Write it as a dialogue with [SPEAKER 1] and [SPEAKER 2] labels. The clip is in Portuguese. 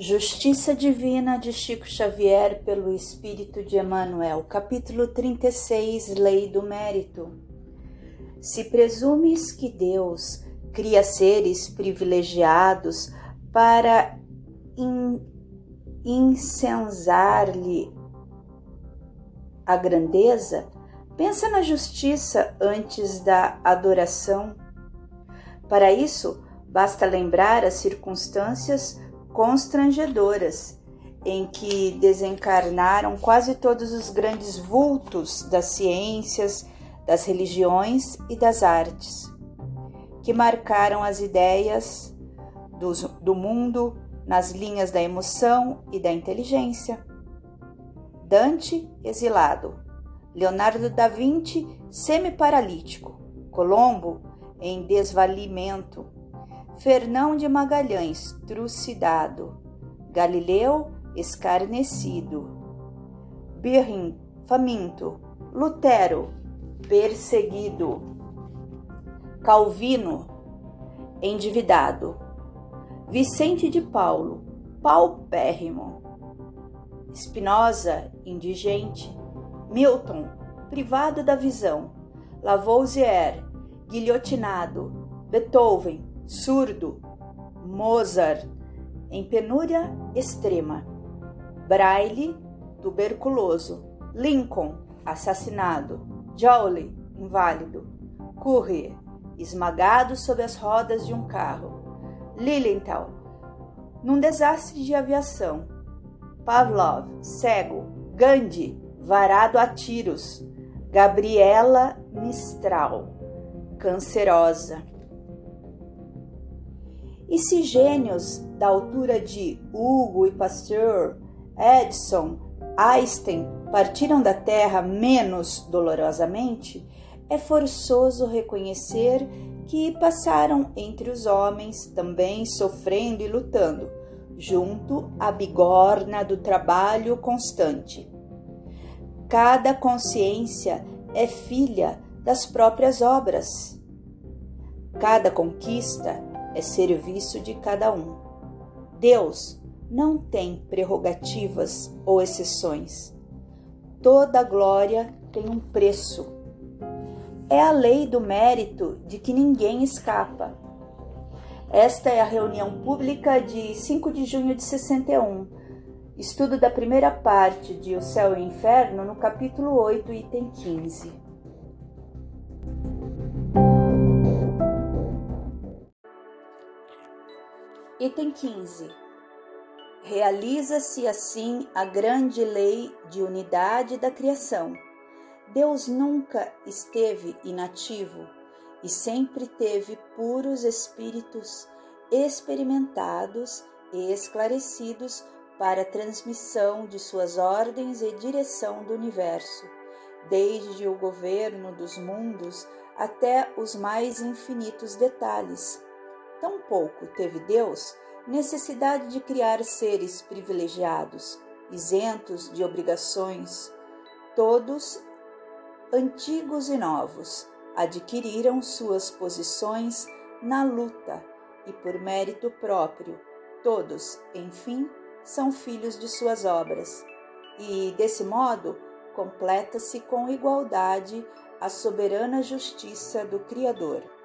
[SPEAKER 1] Justiça Divina de Chico Xavier pelo Espírito de Emmanuel, capítulo 36 Lei do Mérito. Se presumes que Deus cria seres privilegiados para in, incensar-lhe a grandeza, pensa na justiça antes da adoração. Para isso, basta lembrar as circunstâncias constrangedoras em que desencarnaram quase todos os grandes vultos das ciências, das religiões e das artes, que marcaram as ideias do, do mundo nas linhas da emoção e da inteligência. Dante, exilado. Leonardo da Vinci, semi-paralítico. Colombo, em desvalimento Fernão de Magalhães, trucidado, Galileu, escarnecido, Birrin, faminto, Lutero, perseguido, Calvino, endividado, Vicente de Paulo, paupérrimo, Spinoza, indigente, Milton, privado da visão, Lavoisier, guilhotinado, Beethoven, surdo, Mozart, em penúria extrema, Braille, tuberculoso, Lincoln, assassinado, Joule, inválido, Currier, esmagado sob as rodas de um carro, Lilienthal, num desastre de aviação, Pavlov, cego, Gandhi, varado a tiros, Gabriela Mistral, cancerosa. E se gênios da altura de Hugo e Pasteur, Edison, Einstein partiram da Terra menos dolorosamente, é forçoso reconhecer que passaram entre os homens também sofrendo e lutando, junto à bigorna do trabalho constante. Cada consciência é filha das próprias obras. Cada conquista é serviço de cada um. Deus não tem prerrogativas ou exceções. Toda glória tem um preço. É a lei do mérito de que ninguém escapa. Esta é a reunião pública de 5 de junho de 61. Estudo da primeira parte de O Céu e o Inferno, no capítulo 8, item 15. Item 15. Realiza-se assim a grande lei de unidade da criação. Deus nunca esteve inativo e sempre teve puros espíritos experimentados e esclarecidos para a transmissão de suas ordens e direção do universo, desde o governo dos mundos até os mais infinitos detalhes Tampouco teve Deus necessidade de criar seres privilegiados, isentos de obrigações. Todos, antigos e novos, adquiriram suas posições na luta e por mérito próprio. Todos, enfim, são filhos de suas obras. E, desse modo, completa-se com igualdade a soberana justiça do Criador.